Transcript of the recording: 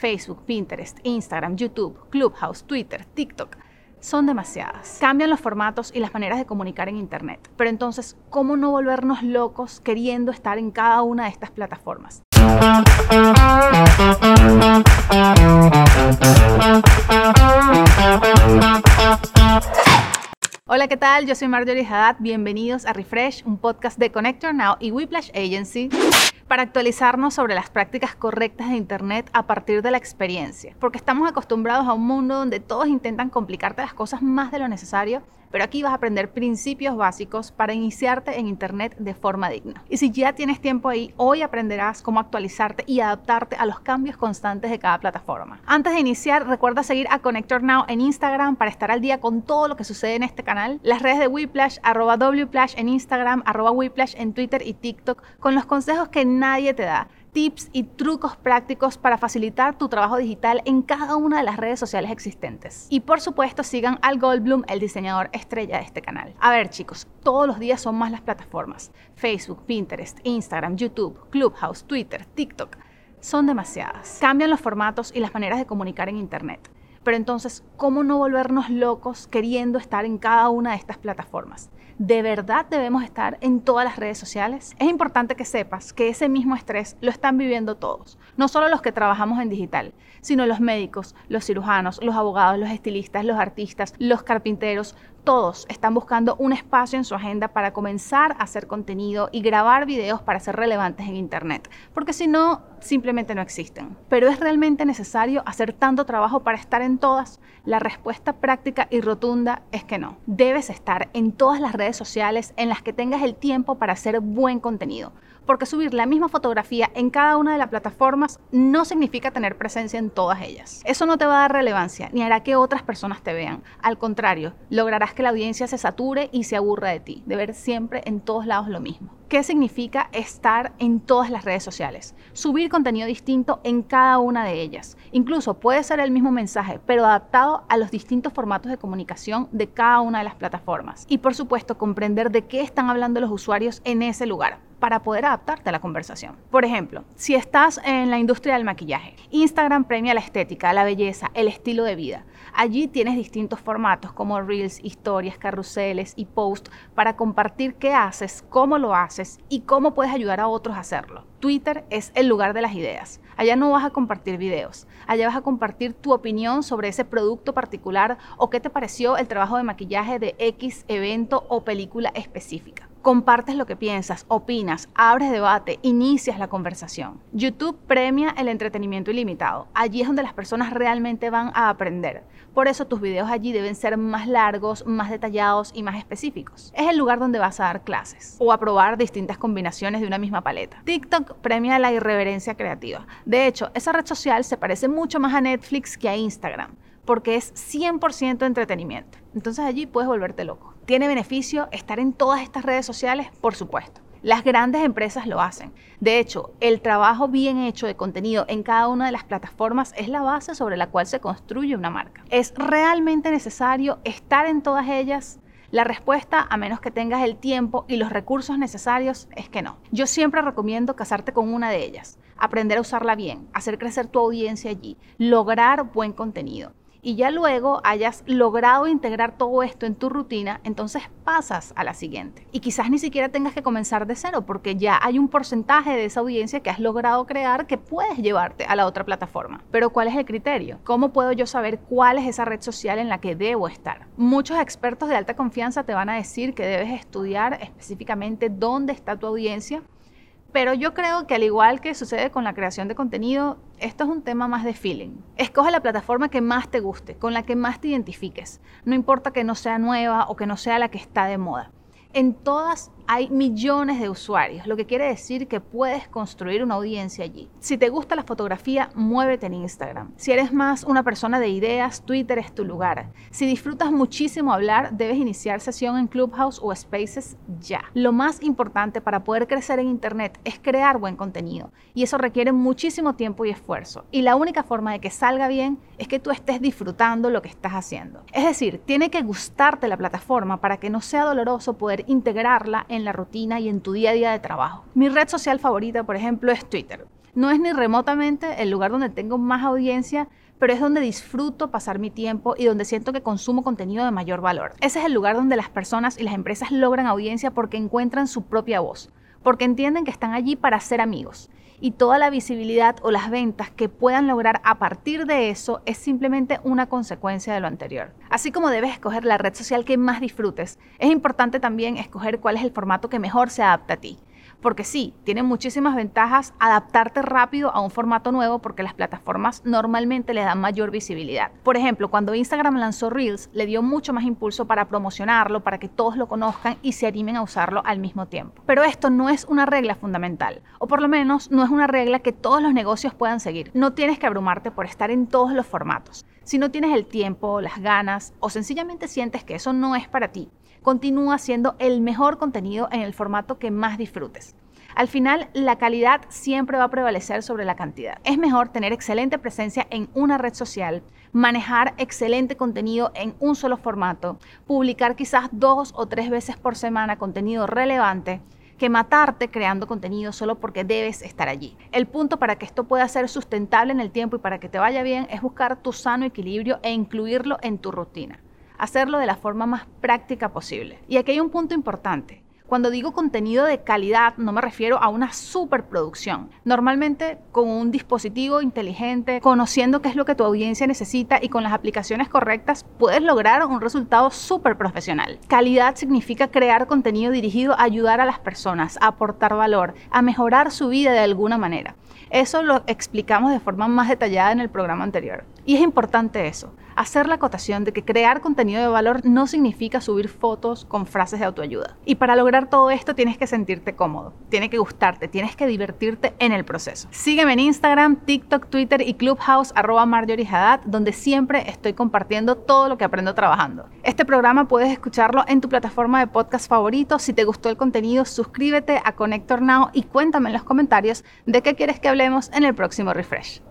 Facebook, Pinterest, Instagram, YouTube, Clubhouse, Twitter, TikTok. Son demasiadas. Cambian los formatos y las maneras de comunicar en Internet. Pero entonces, ¿cómo no volvernos locos queriendo estar en cada una de estas plataformas? Hola, ¿qué tal? Yo soy Marjorie Haddad. Bienvenidos a Refresh, un podcast de Connector Now y Whiplash Agency para actualizarnos sobre las prácticas correctas de Internet a partir de la experiencia. Porque estamos acostumbrados a un mundo donde todos intentan complicarte las cosas más de lo necesario pero aquí vas a aprender principios básicos para iniciarte en Internet de forma digna. Y si ya tienes tiempo ahí, hoy aprenderás cómo actualizarte y adaptarte a los cambios constantes de cada plataforma. Antes de iniciar, recuerda seguir a Connector Now en Instagram para estar al día con todo lo que sucede en este canal, las redes de Whiplash, arroba Wplash en Instagram, arroba Whiplash en Twitter y TikTok, con los consejos que nadie te da tips y trucos prácticos para facilitar tu trabajo digital en cada una de las redes sociales existentes. Y por supuesto sigan al Goldblum, el diseñador estrella de este canal. A ver chicos, todos los días son más las plataformas. Facebook, Pinterest, Instagram, YouTube, Clubhouse, Twitter, TikTok. Son demasiadas. Cambian los formatos y las maneras de comunicar en Internet. Pero entonces, ¿cómo no volvernos locos queriendo estar en cada una de estas plataformas? ¿De verdad debemos estar en todas las redes sociales? Es importante que sepas que ese mismo estrés lo están viviendo todos, no solo los que trabajamos en digital, sino los médicos, los cirujanos, los abogados, los estilistas, los artistas, los carpinteros, todos están buscando un espacio en su agenda para comenzar a hacer contenido y grabar videos para ser relevantes en Internet, porque si no, simplemente no existen. Pero ¿es realmente necesario hacer tanto trabajo para estar en todas? La respuesta práctica y rotunda es que no. Debes estar en todas las redes sociales en las que tengas el tiempo para hacer buen contenido porque subir la misma fotografía en cada una de las plataformas no significa tener presencia en todas ellas. Eso no te va a dar relevancia ni hará que otras personas te vean. Al contrario, lograrás que la audiencia se sature y se aburra de ti, de ver siempre en todos lados lo mismo. ¿Qué significa estar en todas las redes sociales? Subir contenido distinto en cada una de ellas. Incluso puede ser el mismo mensaje, pero adaptado a los distintos formatos de comunicación de cada una de las plataformas. Y por supuesto, comprender de qué están hablando los usuarios en ese lugar para poder adaptarte a la conversación. Por ejemplo, si estás en la industria del maquillaje, Instagram premia la estética, la belleza, el estilo de vida. Allí tienes distintos formatos como reels, historias, carruseles y posts para compartir qué haces, cómo lo haces y cómo puedes ayudar a otros a hacerlo. Twitter es el lugar de las ideas. Allá no vas a compartir videos, allá vas a compartir tu opinión sobre ese producto particular o qué te pareció el trabajo de maquillaje de X evento o película específica compartes lo que piensas, opinas, abres debate, inicias la conversación. YouTube premia el entretenimiento ilimitado. Allí es donde las personas realmente van a aprender. Por eso tus videos allí deben ser más largos, más detallados y más específicos. Es el lugar donde vas a dar clases o a probar distintas combinaciones de una misma paleta. TikTok premia la irreverencia creativa. De hecho, esa red social se parece mucho más a Netflix que a Instagram porque es 100% entretenimiento. Entonces allí puedes volverte loco. ¿Tiene beneficio estar en todas estas redes sociales? Por supuesto. Las grandes empresas lo hacen. De hecho, el trabajo bien hecho de contenido en cada una de las plataformas es la base sobre la cual se construye una marca. ¿Es realmente necesario estar en todas ellas? La respuesta, a menos que tengas el tiempo y los recursos necesarios, es que no. Yo siempre recomiendo casarte con una de ellas, aprender a usarla bien, hacer crecer tu audiencia allí, lograr buen contenido y ya luego hayas logrado integrar todo esto en tu rutina, entonces pasas a la siguiente. Y quizás ni siquiera tengas que comenzar de cero porque ya hay un porcentaje de esa audiencia que has logrado crear que puedes llevarte a la otra plataforma. Pero ¿cuál es el criterio? ¿Cómo puedo yo saber cuál es esa red social en la que debo estar? Muchos expertos de alta confianza te van a decir que debes estudiar específicamente dónde está tu audiencia pero yo creo que al igual que sucede con la creación de contenido, esto es un tema más de feeling. Escoge la plataforma que más te guste, con la que más te identifiques. No importa que no sea nueva o que no sea la que está de moda. En todas hay millones de usuarios, lo que quiere decir que puedes construir una audiencia allí. Si te gusta la fotografía, muévete en Instagram. Si eres más una persona de ideas, Twitter es tu lugar. Si disfrutas muchísimo hablar, debes iniciar sesión en Clubhouse o Spaces ya. Lo más importante para poder crecer en Internet es crear buen contenido y eso requiere muchísimo tiempo y esfuerzo. Y la única forma de que salga bien es que tú estés disfrutando lo que estás haciendo. Es decir, tiene que gustarte la plataforma para que no sea doloroso poder integrarla en la rutina y en tu día a día de trabajo. Mi red social favorita, por ejemplo, es Twitter. No es ni remotamente el lugar donde tengo más audiencia, pero es donde disfruto pasar mi tiempo y donde siento que consumo contenido de mayor valor. Ese es el lugar donde las personas y las empresas logran audiencia porque encuentran su propia voz, porque entienden que están allí para ser amigos. Y toda la visibilidad o las ventas que puedan lograr a partir de eso es simplemente una consecuencia de lo anterior. Así como debes escoger la red social que más disfrutes, es importante también escoger cuál es el formato que mejor se adapta a ti. Porque sí, tiene muchísimas ventajas adaptarte rápido a un formato nuevo porque las plataformas normalmente le dan mayor visibilidad. Por ejemplo, cuando Instagram lanzó Reels, le dio mucho más impulso para promocionarlo, para que todos lo conozcan y se animen a usarlo al mismo tiempo. Pero esto no es una regla fundamental, o por lo menos no es una regla que todos los negocios puedan seguir. No tienes que abrumarte por estar en todos los formatos. Si no tienes el tiempo, las ganas o sencillamente sientes que eso no es para ti, continúa siendo el mejor contenido en el formato que más disfrutes. Al final, la calidad siempre va a prevalecer sobre la cantidad. Es mejor tener excelente presencia en una red social, manejar excelente contenido en un solo formato, publicar quizás dos o tres veces por semana contenido relevante, que matarte creando contenido solo porque debes estar allí. El punto para que esto pueda ser sustentable en el tiempo y para que te vaya bien es buscar tu sano equilibrio e incluirlo en tu rutina hacerlo de la forma más práctica posible. Y aquí hay un punto importante. Cuando digo contenido de calidad, no me refiero a una superproducción. Normalmente con un dispositivo inteligente, conociendo qué es lo que tu audiencia necesita y con las aplicaciones correctas, puedes lograr un resultado súper profesional. Calidad significa crear contenido dirigido a ayudar a las personas, a aportar valor, a mejorar su vida de alguna manera. Eso lo explicamos de forma más detallada en el programa anterior. Y es importante eso, hacer la acotación de que crear contenido de valor no significa subir fotos con frases de autoayuda. Y para lograr todo esto tienes que sentirte cómodo, tiene que gustarte, tienes que divertirte en el proceso. Sígueme en Instagram, TikTok, Twitter y Clubhouse arroba Marjorie Haddad, donde siempre estoy compartiendo todo lo que aprendo trabajando. Este programa puedes escucharlo en tu plataforma de podcast favorito. Si te gustó el contenido, suscríbete a Connector Now y cuéntame en los comentarios de qué quieres que hablemos en el próximo refresh.